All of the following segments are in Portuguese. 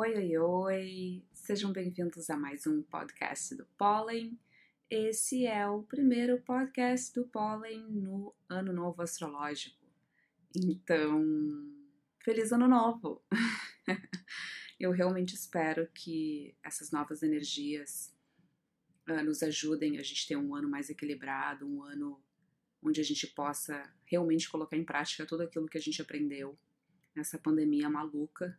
Oi, oi, oi! Sejam bem-vindos a mais um podcast do Pólen. Esse é o primeiro podcast do Pólen no Ano Novo Astrológico. Então, feliz Ano Novo! Eu realmente espero que essas novas energias uh, nos ajudem a gente ter um ano mais equilibrado, um ano onde a gente possa realmente colocar em prática tudo aquilo que a gente aprendeu nessa pandemia maluca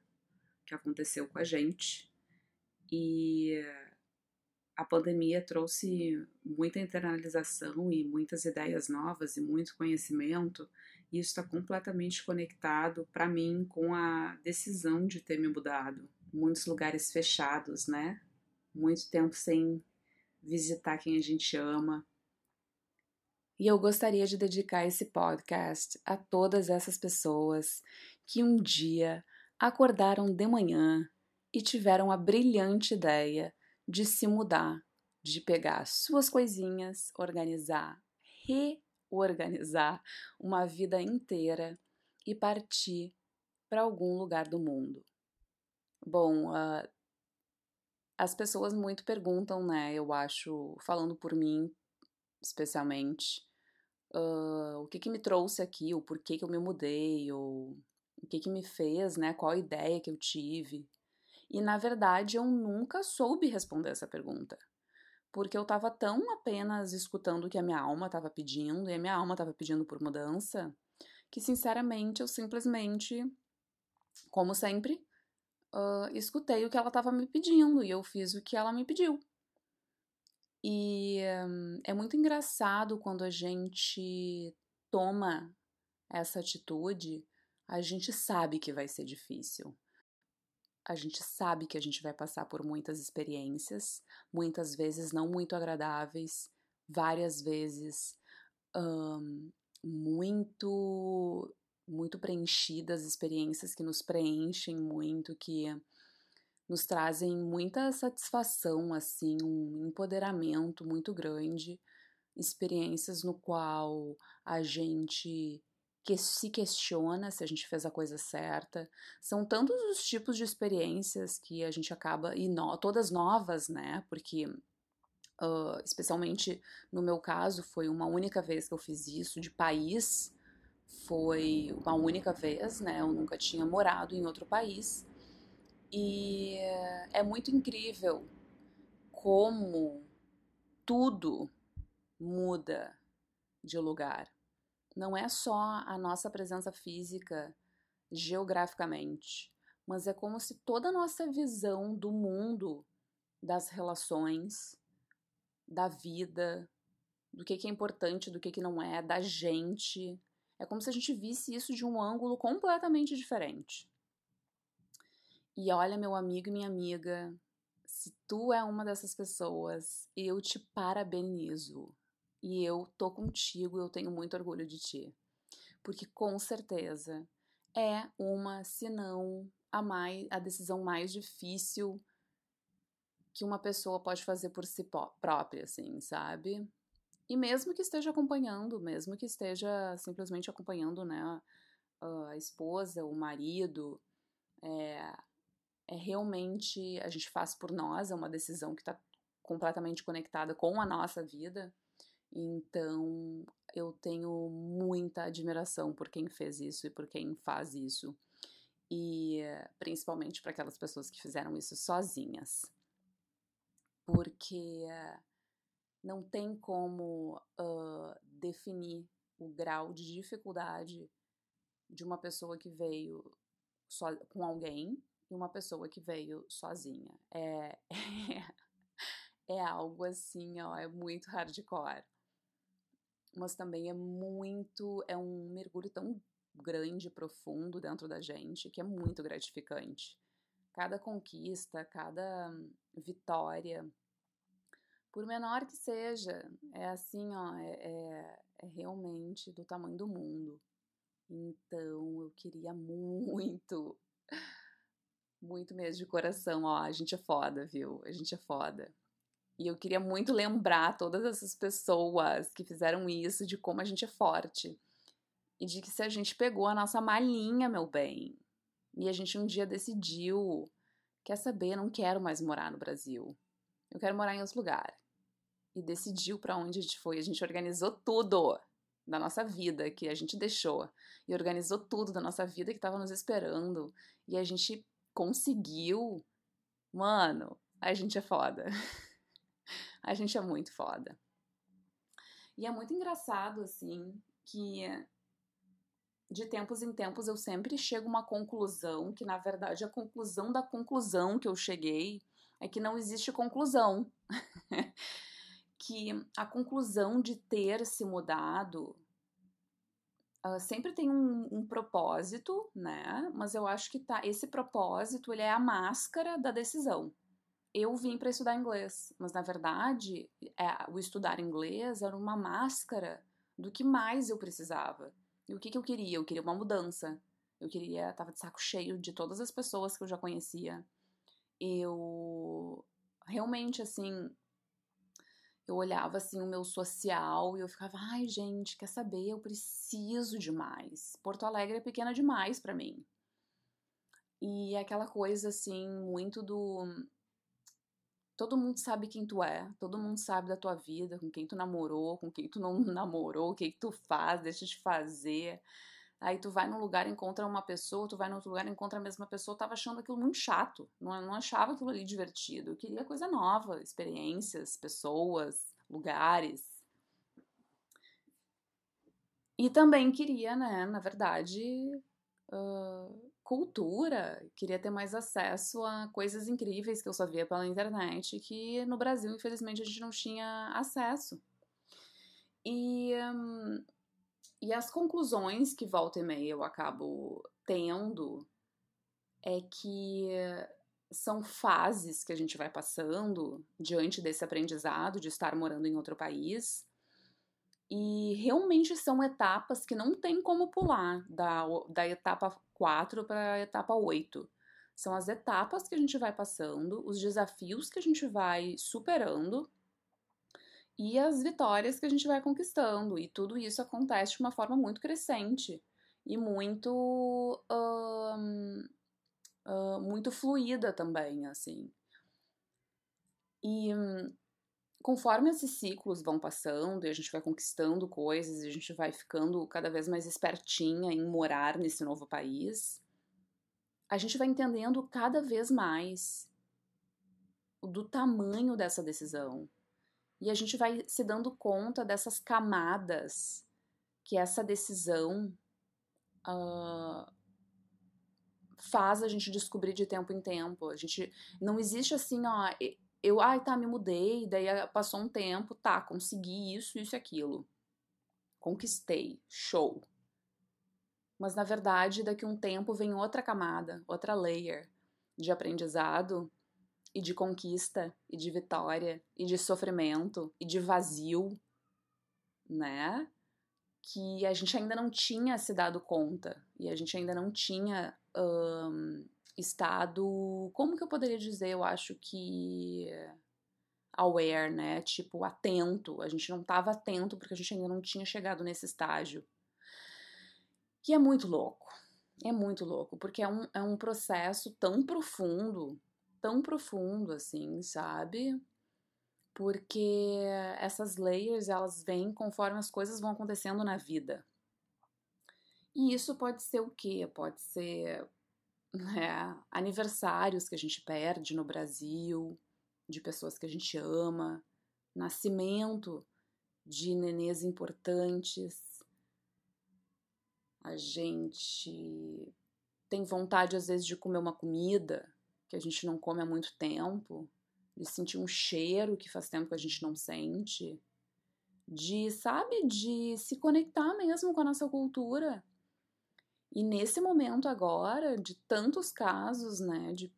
que aconteceu com a gente. E a pandemia trouxe muita internalização e muitas ideias novas e muito conhecimento, e isso está completamente conectado para mim com a decisão de ter me mudado. Muitos lugares fechados, né? Muito tempo sem visitar quem a gente ama. E eu gostaria de dedicar esse podcast a todas essas pessoas que um dia acordaram de manhã e tiveram a brilhante ideia de se mudar, de pegar suas coisinhas, organizar, reorganizar uma vida inteira e partir para algum lugar do mundo. Bom, uh, as pessoas muito perguntam, né? Eu acho, falando por mim especialmente, uh, o que, que me trouxe aqui, o porquê que eu me mudei, ou o que, que me fez, né? Qual ideia que eu tive. E na verdade eu nunca soube responder essa pergunta. Porque eu estava tão apenas escutando o que a minha alma estava pedindo, e a minha alma estava pedindo por mudança, que sinceramente eu simplesmente, como sempre, uh, escutei o que ela estava me pedindo e eu fiz o que ela me pediu. E um, é muito engraçado quando a gente toma essa atitude a gente sabe que vai ser difícil. A gente sabe que a gente vai passar por muitas experiências, muitas vezes não muito agradáveis, várias vezes um, muito muito preenchidas, experiências que nos preenchem muito, que nos trazem muita satisfação, assim, um empoderamento muito grande, experiências no qual a gente que se questiona se a gente fez a coisa certa. São tantos os tipos de experiências que a gente acaba, e no, todas novas, né? Porque, uh, especialmente no meu caso, foi uma única vez que eu fiz isso, de país, foi uma única vez, né? Eu nunca tinha morado em outro país. E é muito incrível como tudo muda de lugar não é só a nossa presença física geograficamente, mas é como se toda a nossa visão do mundo, das relações, da vida, do que, é importante, do que, que não é, da gente. É como se a gente visse isso de um ângulo completamente diferente. E olha, meu amigo e minha amiga, se tu é uma dessas pessoas, eu te parabenizo. E eu tô contigo, eu tenho muito orgulho de ti. Porque com certeza é uma, se não a, mais, a decisão mais difícil que uma pessoa pode fazer por si própria, assim, sabe? E mesmo que esteja acompanhando, mesmo que esteja simplesmente acompanhando, né, a esposa, o marido, é, é realmente, a gente faz por nós, é uma decisão que está completamente conectada com a nossa vida. Então, eu tenho muita admiração por quem fez isso e por quem faz isso. E principalmente para aquelas pessoas que fizeram isso sozinhas. Porque não tem como uh, definir o grau de dificuldade de uma pessoa que veio so com alguém e uma pessoa que veio sozinha. É, é algo assim, ó, é muito hardcore mas também é muito, é um mergulho tão grande, profundo dentro da gente, que é muito gratificante. Cada conquista, cada vitória, por menor que seja, é assim, ó, é, é, é realmente do tamanho do mundo. Então eu queria muito, muito mesmo de coração, ó, a gente é foda, viu? A gente é foda. E eu queria muito lembrar todas essas pessoas que fizeram isso de como a gente é forte. E de que se a gente pegou a nossa malinha, meu bem, e a gente um dia decidiu quer saber, não quero mais morar no Brasil. Eu quero morar em outro lugar. E decidiu para onde a gente foi. A gente organizou tudo da nossa vida que a gente deixou. E organizou tudo da nossa vida que estava nos esperando. E a gente conseguiu. Mano, a gente é foda. a gente é muito foda. E é muito engraçado, assim, que de tempos em tempos eu sempre chego a uma conclusão, que na verdade a conclusão da conclusão que eu cheguei é que não existe conclusão. que a conclusão de ter se mudado uh, sempre tem um, um, propósito, né? Mas eu acho que tá, esse propósito ele é a máscara da decisão. Eu vim para estudar inglês, mas na verdade é, o estudar inglês era uma máscara do que mais eu precisava. E o que, que eu queria? Eu queria uma mudança. Eu queria, tava de saco cheio de todas as pessoas que eu já conhecia. Eu realmente assim, eu olhava assim o meu social e eu ficava, ai gente, quer saber? Eu preciso demais. Porto Alegre é pequena demais para mim. E aquela coisa assim, muito do todo mundo sabe quem tu é, todo mundo sabe da tua vida, com quem tu namorou, com quem tu não namorou, o que, que tu faz, deixa de fazer. Aí tu vai num lugar, encontra uma pessoa, tu vai no outro lugar, encontra a mesma pessoa, eu tava achando aquilo muito chato, não, não achava aquilo ali divertido. Eu queria coisa nova, experiências, pessoas, lugares. E também queria, né, na verdade, uh, cultura, queria ter mais acesso a coisas incríveis que eu só via pela internet, que no Brasil, infelizmente, a gente não tinha acesso. E, um, e as conclusões que volta e meia eu acabo tendo é que são fases que a gente vai passando diante desse aprendizado de estar morando em outro país. E realmente são etapas que não tem como pular da, da etapa 4 para a etapa 8. São as etapas que a gente vai passando, os desafios que a gente vai superando e as vitórias que a gente vai conquistando. E tudo isso acontece de uma forma muito crescente e muito. Uh, muito fluida também, assim. E um, conforme esses ciclos vão passando e a gente vai conquistando coisas, a gente vai ficando cada vez mais espertinha em morar nesse novo país, a gente vai entendendo cada vez mais do tamanho dessa decisão. E a gente vai se dando conta dessas camadas que essa decisão uh, faz a gente descobrir de tempo em tempo. A gente não existe assim, ó, eu, ai, tá, me mudei, daí passou um tempo, tá, consegui isso, isso e aquilo. Conquistei, show. Mas na verdade, daqui a um tempo vem outra camada, outra layer de aprendizado e de conquista e de vitória e de sofrimento e de vazio, né? Que a gente ainda não tinha se dado conta e a gente ainda não tinha um, estado, como que eu poderia dizer? Eu acho que aware, né? Tipo, atento. A gente não estava atento porque a gente ainda não tinha chegado nesse estágio. Que é muito louco. É muito louco, porque é um, é um processo tão profundo, tão profundo assim, sabe? Porque essas layers, elas vêm conforme as coisas vão acontecendo na vida. E isso pode ser o quê? Pode ser né, aniversários que a gente perde no Brasil, de pessoas que a gente ama, nascimento de nenês importantes. A gente tem vontade, às vezes, de comer uma comida que a gente não come há muito tempo, de sentir um cheiro que faz tempo que a gente não sente, de, sabe, de se conectar mesmo com a nossa cultura e nesse momento agora, de tantos casos, né, de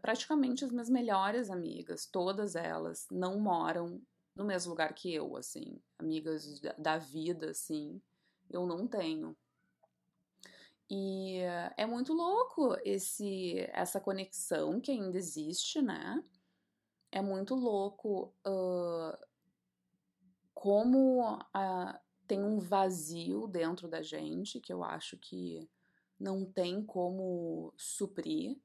praticamente as minhas melhores amigas, todas elas não moram no mesmo lugar que eu, assim, amigas da vida, assim, eu não tenho. E é muito louco esse essa conexão que ainda existe, né? É muito louco uh, como uh, tem um vazio dentro da gente que eu acho que não tem como suprir,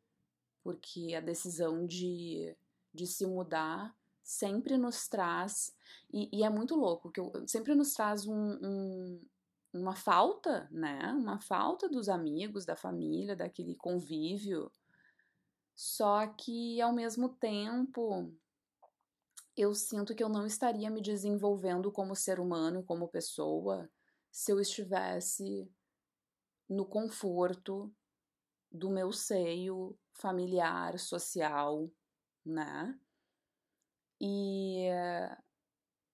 porque a decisão de, de se mudar sempre nos traz, e, e é muito louco, que eu, sempre nos traz um, um, uma falta, né? Uma falta dos amigos, da família, daquele convívio. Só que ao mesmo tempo eu sinto que eu não estaria me desenvolvendo como ser humano, como pessoa, se eu estivesse no conforto do meu seio familiar, social, né? E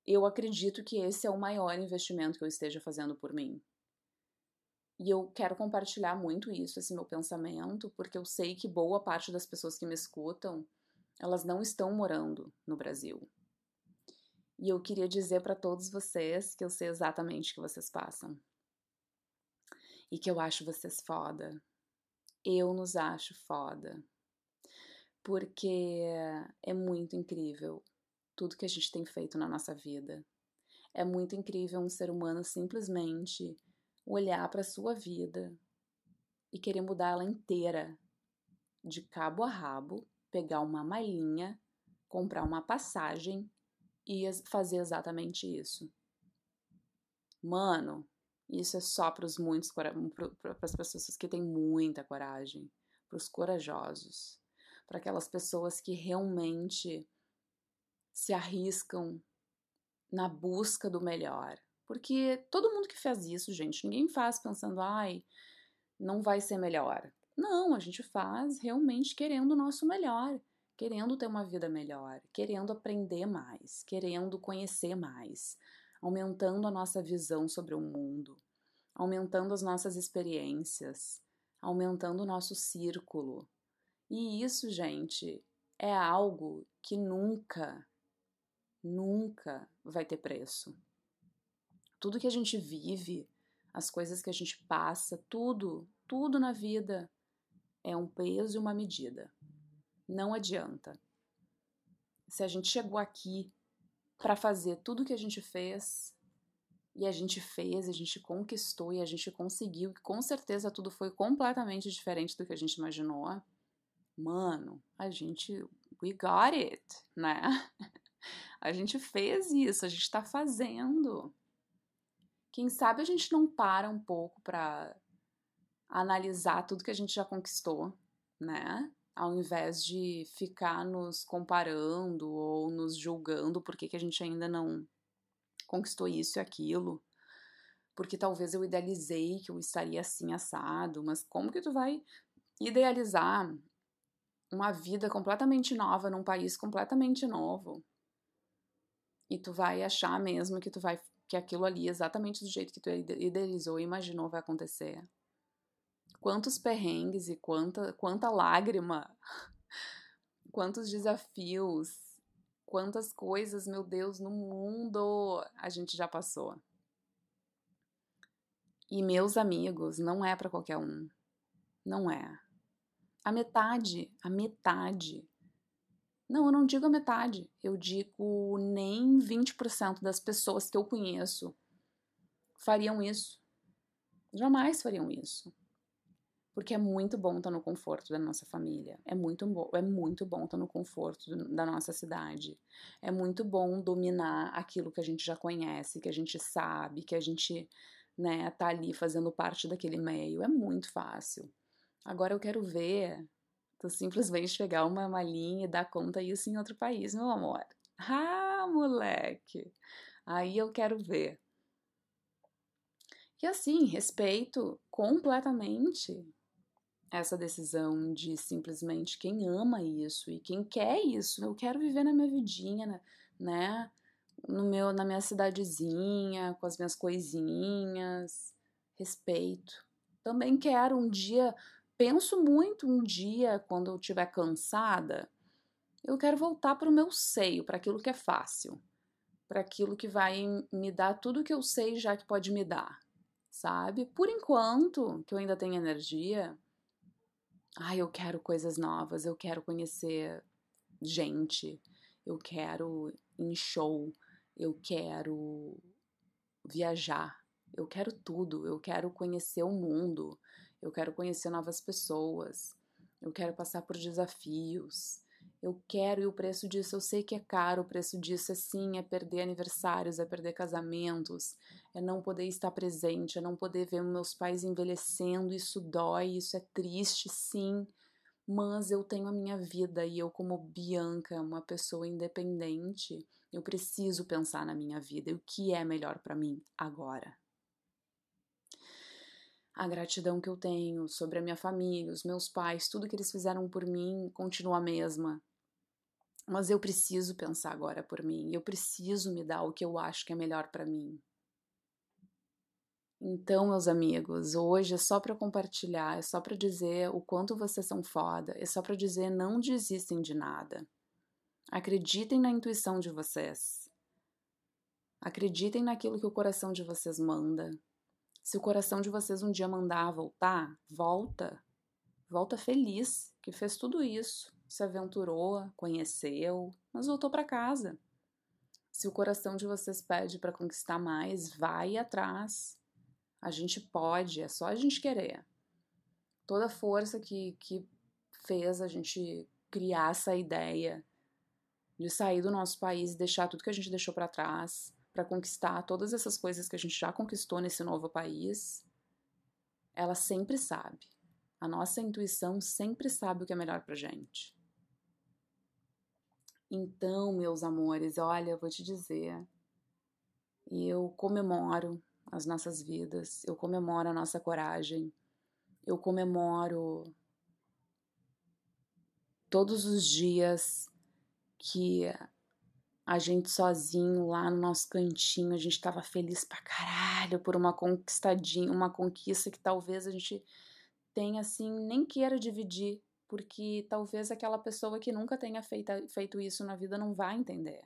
eu acredito que esse é o maior investimento que eu esteja fazendo por mim. E eu quero compartilhar muito isso, esse meu pensamento, porque eu sei que boa parte das pessoas que me escutam, elas não estão morando no Brasil. E eu queria dizer para todos vocês que eu sei exatamente o que vocês passam. E que eu acho vocês foda. Eu nos acho foda. Porque é muito incrível tudo que a gente tem feito na nossa vida. É muito incrível um ser humano simplesmente olhar para sua vida e querer mudar ela inteira, de cabo a rabo, pegar uma malinha, comprar uma passagem e fazer exatamente isso. Mano, isso é só para os muitos para as pessoas que têm muita coragem, para os corajosos, para aquelas pessoas que realmente se arriscam na busca do melhor. Porque todo mundo que faz isso, gente, ninguém faz pensando, ai, não vai ser melhor. Não, a gente faz realmente querendo o nosso melhor, querendo ter uma vida melhor, querendo aprender mais, querendo conhecer mais, aumentando a nossa visão sobre o mundo, aumentando as nossas experiências, aumentando o nosso círculo. E isso, gente, é algo que nunca nunca vai ter preço. Tudo que a gente vive, as coisas que a gente passa, tudo, tudo na vida é um peso e uma medida. Não adianta. Se a gente chegou aqui para fazer tudo que a gente fez, e a gente fez, a gente conquistou e a gente conseguiu, e com certeza tudo foi completamente diferente do que a gente imaginou. Mano, a gente we got it, né? A gente fez isso, a gente está fazendo. Quem sabe a gente não para um pouco para analisar tudo que a gente já conquistou, né? Ao invés de ficar nos comparando ou nos julgando porque que a gente ainda não conquistou isso e aquilo. Porque talvez eu idealizei que eu estaria assim assado, mas como que tu vai idealizar uma vida completamente nova num país completamente novo? e tu vai achar mesmo que tu vai que aquilo ali exatamente do jeito que tu idealizou e imaginou vai acontecer. Quantos perrengues e quanta quanta lágrima, quantos desafios, quantas coisas, meu Deus, no mundo a gente já passou. E meus amigos, não é para qualquer um. Não é. A metade, a metade não, eu não digo a metade, eu digo nem 20% das pessoas que eu conheço fariam isso. Jamais fariam isso. Porque é muito bom estar no conforto da nossa família. É muito bom, é muito bom estar no conforto da nossa cidade. É muito bom dominar aquilo que a gente já conhece, que a gente sabe, que a gente, né, tá ali fazendo parte daquele meio. É muito fácil. Agora eu quero ver Tu simplesmente pegar uma malinha e dar conta disso em outro país, meu amor. Ah, moleque! Aí eu quero ver. E assim, respeito completamente essa decisão de simplesmente quem ama isso e quem quer isso. Eu quero viver na minha vidinha, né? No meu, na minha cidadezinha, com as minhas coisinhas. Respeito. Também quero um dia penso muito um dia, quando eu estiver cansada, eu quero voltar para o meu seio, para aquilo que é fácil, para aquilo que vai me dar tudo que eu sei já que pode me dar, sabe? Por enquanto, que eu ainda tenho energia, ai, eu quero coisas novas, eu quero conhecer gente, eu quero ir em show, eu quero viajar, eu quero tudo, eu quero conhecer o mundo, eu quero conhecer novas pessoas. Eu quero passar por desafios. Eu quero e o preço disso eu sei que é caro. O preço disso é sim, é perder aniversários, é perder casamentos, é não poder estar presente, é não poder ver meus pais envelhecendo. Isso dói, isso é triste, sim. Mas eu tenho a minha vida e eu, como Bianca, uma pessoa independente, eu preciso pensar na minha vida e o que é melhor para mim agora a gratidão que eu tenho sobre a minha família, os meus pais, tudo que eles fizeram por mim continua a mesma. Mas eu preciso pensar agora por mim, eu preciso me dar o que eu acho que é melhor para mim. Então, meus amigos, hoje é só para compartilhar, é só para dizer o quanto vocês são foda, é só para dizer não desistem de nada. Acreditem na intuição de vocês. Acreditem naquilo que o coração de vocês manda. Se o coração de vocês um dia mandar voltar, volta. Volta feliz, que fez tudo isso, se aventurou, conheceu, mas voltou para casa. Se o coração de vocês pede para conquistar mais, vai atrás. A gente pode, é só a gente querer. Toda a força que, que fez a gente criar essa ideia de sair do nosso país e deixar tudo que a gente deixou para trás, para conquistar todas essas coisas que a gente já conquistou nesse novo país, ela sempre sabe. A nossa intuição sempre sabe o que é melhor pra gente. Então, meus amores, olha, eu vou te dizer, eu comemoro as nossas vidas, eu comemoro a nossa coragem, eu comemoro todos os dias que a gente sozinho lá no nosso cantinho, a gente estava feliz pra caralho por uma conquistadinha, uma conquista que talvez a gente tenha assim, nem queira dividir, porque talvez aquela pessoa que nunca tenha feito, isso na vida não vai entender.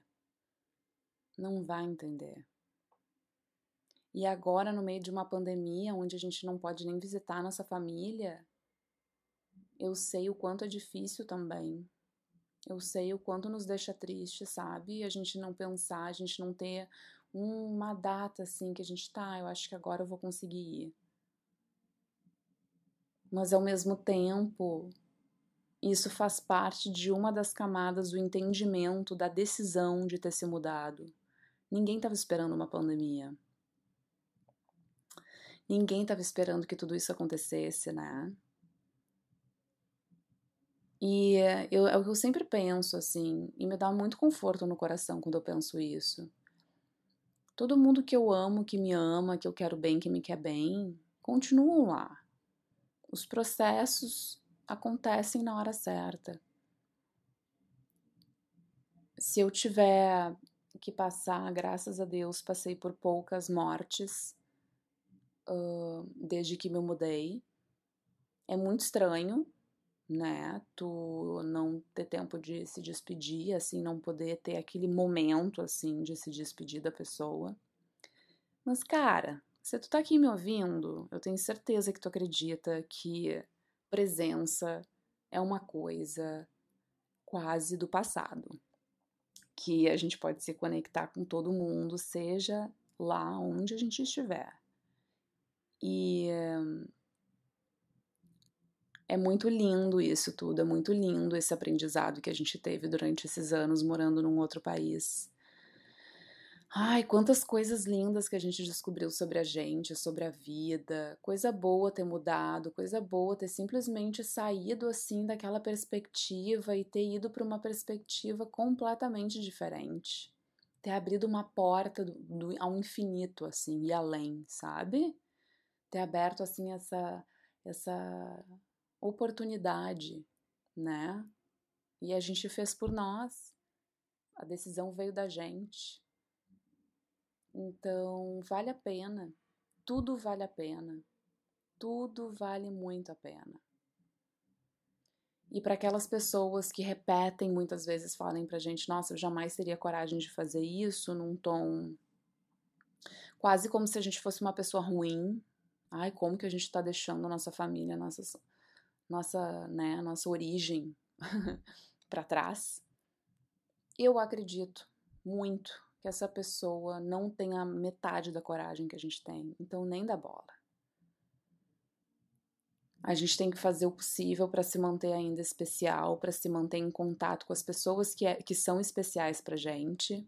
Não vai entender. E agora, no meio de uma pandemia, onde a gente não pode nem visitar nossa família, eu sei o quanto é difícil também eu sei o quanto nos deixa triste, sabe? A gente não pensar, a gente não ter uma data assim que a gente tá, eu acho que agora eu vou conseguir ir. Mas ao mesmo tempo, isso faz parte de uma das camadas do entendimento da decisão de ter se mudado. Ninguém estava esperando uma pandemia. Ninguém estava esperando que tudo isso acontecesse, né? E eu, é o que eu sempre penso, assim, e me dá muito conforto no coração quando eu penso isso. Todo mundo que eu amo, que me ama, que eu quero bem, que me quer bem, continuam lá. Os processos acontecem na hora certa. Se eu tiver que passar, graças a Deus, passei por poucas mortes uh, desde que me mudei. É muito estranho, né? Tu não ter tempo de se despedir, assim, não poder ter aquele momento, assim, de se despedir da pessoa. Mas, cara, se tu tá aqui me ouvindo, eu tenho certeza que tu acredita que presença é uma coisa quase do passado. Que a gente pode se conectar com todo mundo, seja lá onde a gente estiver. E é muito lindo isso tudo, é muito lindo esse aprendizado que a gente teve durante esses anos morando num outro país. Ai, quantas coisas lindas que a gente descobriu sobre a gente, sobre a vida. Coisa boa ter mudado, coisa boa ter simplesmente saído assim daquela perspectiva e ter ido para uma perspectiva completamente diferente. Ter abrido uma porta do, do, ao infinito assim e além, sabe? Ter aberto assim essa essa oportunidade, né? E a gente fez por nós. A decisão veio da gente. Então, vale a pena. Tudo vale a pena. Tudo vale muito a pena. E para aquelas pessoas que repetem muitas vezes, falem pra gente: nossa, eu jamais teria coragem de fazer isso, num tom quase como se a gente fosse uma pessoa ruim. Ai, como que a gente tá deixando nossa família, nossas nossa, né, nossa origem para trás, eu acredito muito que essa pessoa não tenha metade da coragem que a gente tem, então nem dá bola. A gente tem que fazer o possível para se manter ainda especial, para se manter em contato com as pessoas que, é, que são especiais para gente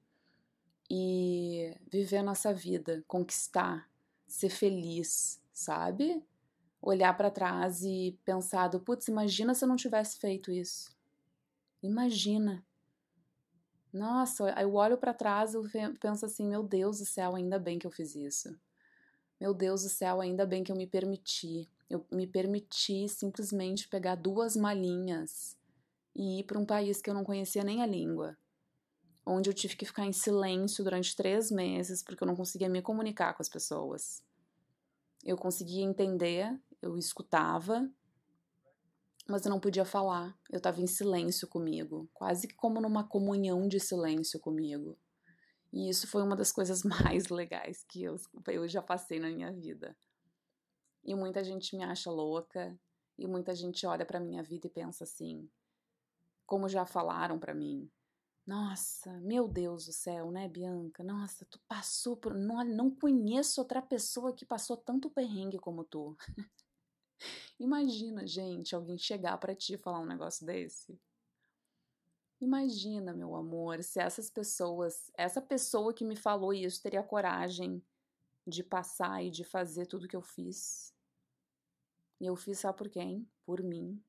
e viver a nossa vida, conquistar, ser feliz, sabe? Olhar para trás e pensar, putz, imagina se eu não tivesse feito isso. Imagina. Nossa, eu olho para trás e penso assim, meu Deus do céu, ainda bem que eu fiz isso. Meu Deus do céu, ainda bem que eu me permiti. Eu me permiti simplesmente pegar duas malinhas e ir para um país que eu não conhecia nem a língua, onde eu tive que ficar em silêncio durante três meses porque eu não conseguia me comunicar com as pessoas. Eu conseguia entender, eu escutava, mas eu não podia falar. Eu estava em silêncio comigo, quase que como numa comunhão de silêncio comigo. E isso foi uma das coisas mais legais que eu, eu já passei na minha vida. E muita gente me acha louca, e muita gente olha para minha vida e pensa assim, como já falaram para mim. Nossa, meu Deus do céu, né, Bianca? Nossa, tu passou por. Não, não conheço outra pessoa que passou tanto perrengue como tu. Imagina, gente, alguém chegar para ti e falar um negócio desse. Imagina, meu amor, se essas pessoas, essa pessoa que me falou isso teria coragem de passar e de fazer tudo que eu fiz. E eu fiz sabe por quem? Por mim.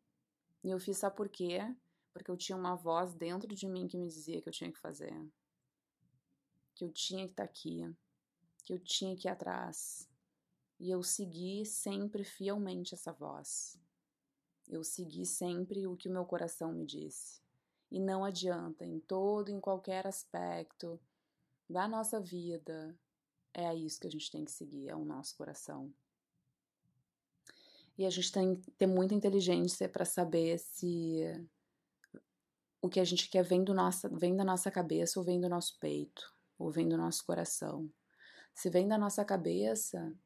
E eu fiz sabe por quê? Porque eu tinha uma voz dentro de mim que me dizia que eu tinha que fazer. Que eu tinha que estar tá aqui. Que eu tinha que ir atrás. E eu segui sempre fielmente essa voz. Eu segui sempre o que o meu coração me disse. E não adianta, em todo, em qualquer aspecto da nossa vida, é isso que a gente tem que seguir, é o nosso coração. E a gente tem que ter muita inteligência para saber se o que a gente quer vem, do nossa, vem da nossa cabeça ou vem do nosso peito, ou vem do nosso coração. Se vem da nossa cabeça,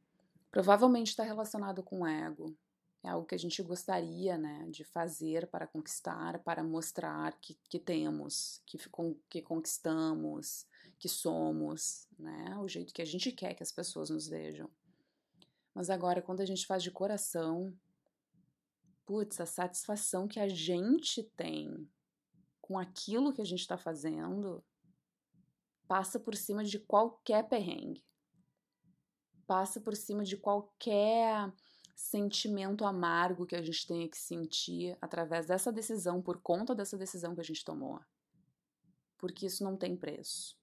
Provavelmente está relacionado com o ego. É algo que a gente gostaria né, de fazer para conquistar, para mostrar que, que temos, que, que conquistamos, que somos, né? O jeito que a gente quer que as pessoas nos vejam. Mas agora, quando a gente faz de coração, putz, a satisfação que a gente tem com aquilo que a gente está fazendo passa por cima de qualquer perrengue passa por cima de qualquer sentimento amargo que a gente tenha que sentir através dessa decisão, por conta dessa decisão que a gente tomou. Porque isso não tem preço.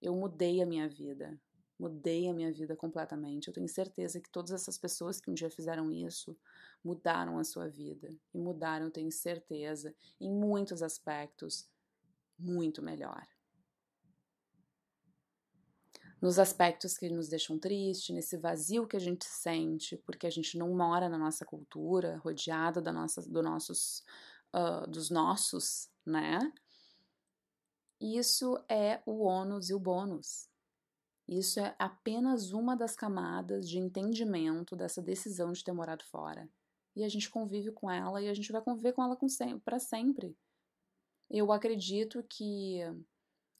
Eu mudei a minha vida, mudei a minha vida completamente. Eu tenho certeza que todas essas pessoas que um dia fizeram isso mudaram a sua vida. E mudaram, eu tenho certeza, em muitos aspectos, muito melhor nos aspectos que nos deixam triste, nesse vazio que a gente sente, porque a gente não mora na nossa cultura, rodeada da nossa, do nossos, uh, dos nossos, né? Isso é o ônus e o bônus. Isso é apenas uma das camadas de entendimento dessa decisão de ter morado fora. E a gente convive com ela e a gente vai conviver com ela para sempre. Eu acredito que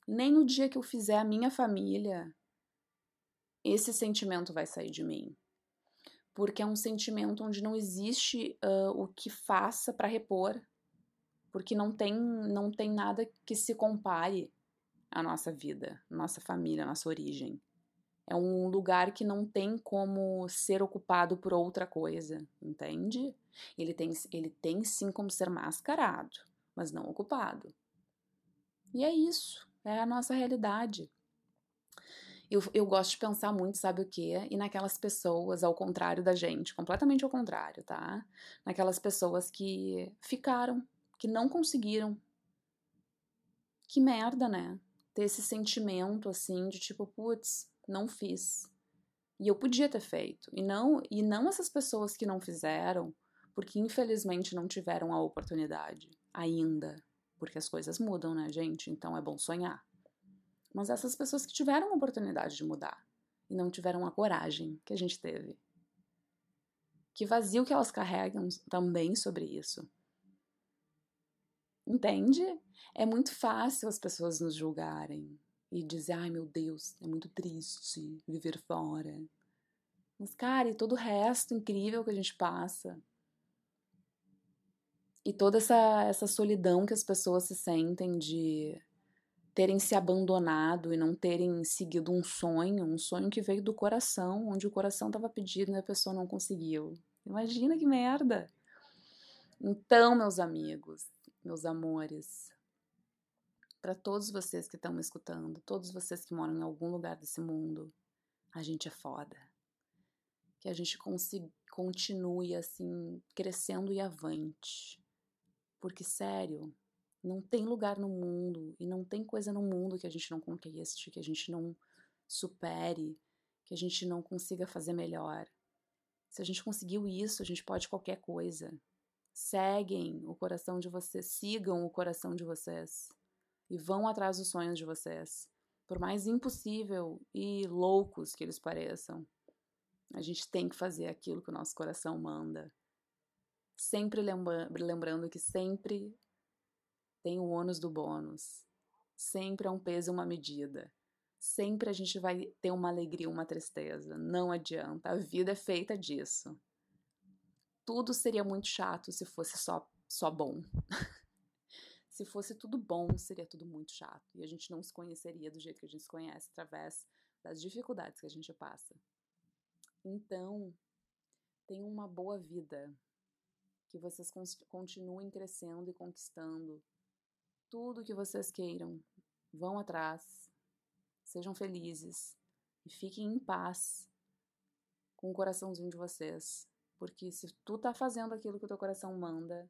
nem no dia que eu fizer a minha família esse sentimento vai sair de mim. Porque é um sentimento onde não existe uh, o que faça para repor. Porque não tem, não tem nada que se compare à nossa vida, nossa família, nossa origem. É um lugar que não tem como ser ocupado por outra coisa, entende? Ele tem, ele tem sim como ser mascarado, mas não ocupado. E é isso, é a nossa realidade. Eu, eu gosto de pensar muito, sabe o quê? E naquelas pessoas, ao contrário da gente, completamente ao contrário, tá? Naquelas pessoas que ficaram, que não conseguiram. Que merda, né? Ter esse sentimento assim de tipo, putz, não fiz. E eu podia ter feito. E não, e não essas pessoas que não fizeram, porque infelizmente não tiveram a oportunidade ainda. Porque as coisas mudam, né, gente? Então é bom sonhar mas essas pessoas que tiveram a oportunidade de mudar e não tiveram a coragem que a gente teve. Que vazio que elas carregam também sobre isso. Entende? É muito fácil as pessoas nos julgarem e dizer: ai meu Deus, é muito triste viver fora. Mas, cara, e todo o resto incrível que a gente passa. E toda essa, essa solidão que as pessoas se sentem de terem se abandonado e não terem seguido um sonho, um sonho que veio do coração, onde o coração estava pedindo e a pessoa não conseguiu. Imagina que merda! Então, meus amigos, meus amores, para todos vocês que estão me escutando, todos vocês que moram em algum lugar desse mundo, a gente é foda. Que a gente continue assim, crescendo e avante. Porque, sério, não tem lugar no mundo e não tem coisa no mundo que a gente não conquiste, que a gente não supere, que a gente não consiga fazer melhor. Se a gente conseguiu isso, a gente pode qualquer coisa. Seguem o coração de vocês, sigam o coração de vocês e vão atrás dos sonhos de vocês. Por mais impossível e loucos que eles pareçam, a gente tem que fazer aquilo que o nosso coração manda. Sempre lembra lembrando que sempre tem o ônus do bônus. Sempre é um peso e uma medida. Sempre a gente vai ter uma alegria, uma tristeza. Não adianta. A vida é feita disso. Tudo seria muito chato se fosse só, só bom. se fosse tudo bom, seria tudo muito chato. E a gente não se conheceria do jeito que a gente se conhece, através das dificuldades que a gente passa. Então, tenham uma boa vida. Que vocês continuem crescendo e conquistando tudo que vocês queiram. Vão atrás, sejam felizes e fiquem em paz com o coraçãozinho de vocês. Porque se tu tá fazendo aquilo que o teu coração manda,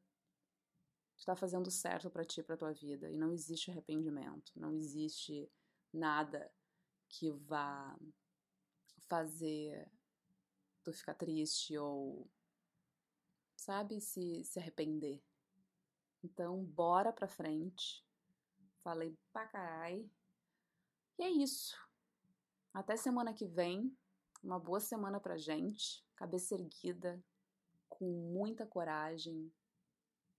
tu tá fazendo certo para ti, para tua vida. E não existe arrependimento, não existe nada que vá fazer tu ficar triste ou, sabe, se, se arrepender. Então, bora pra frente. Falei pra carai. E é isso. Até semana que vem. Uma boa semana pra gente. Cabeça erguida, com muita coragem,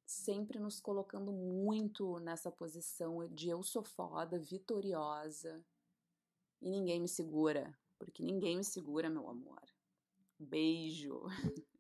sempre nos colocando muito nessa posição de eu sou foda, vitoriosa. E ninguém me segura, porque ninguém me segura, meu amor. Beijo.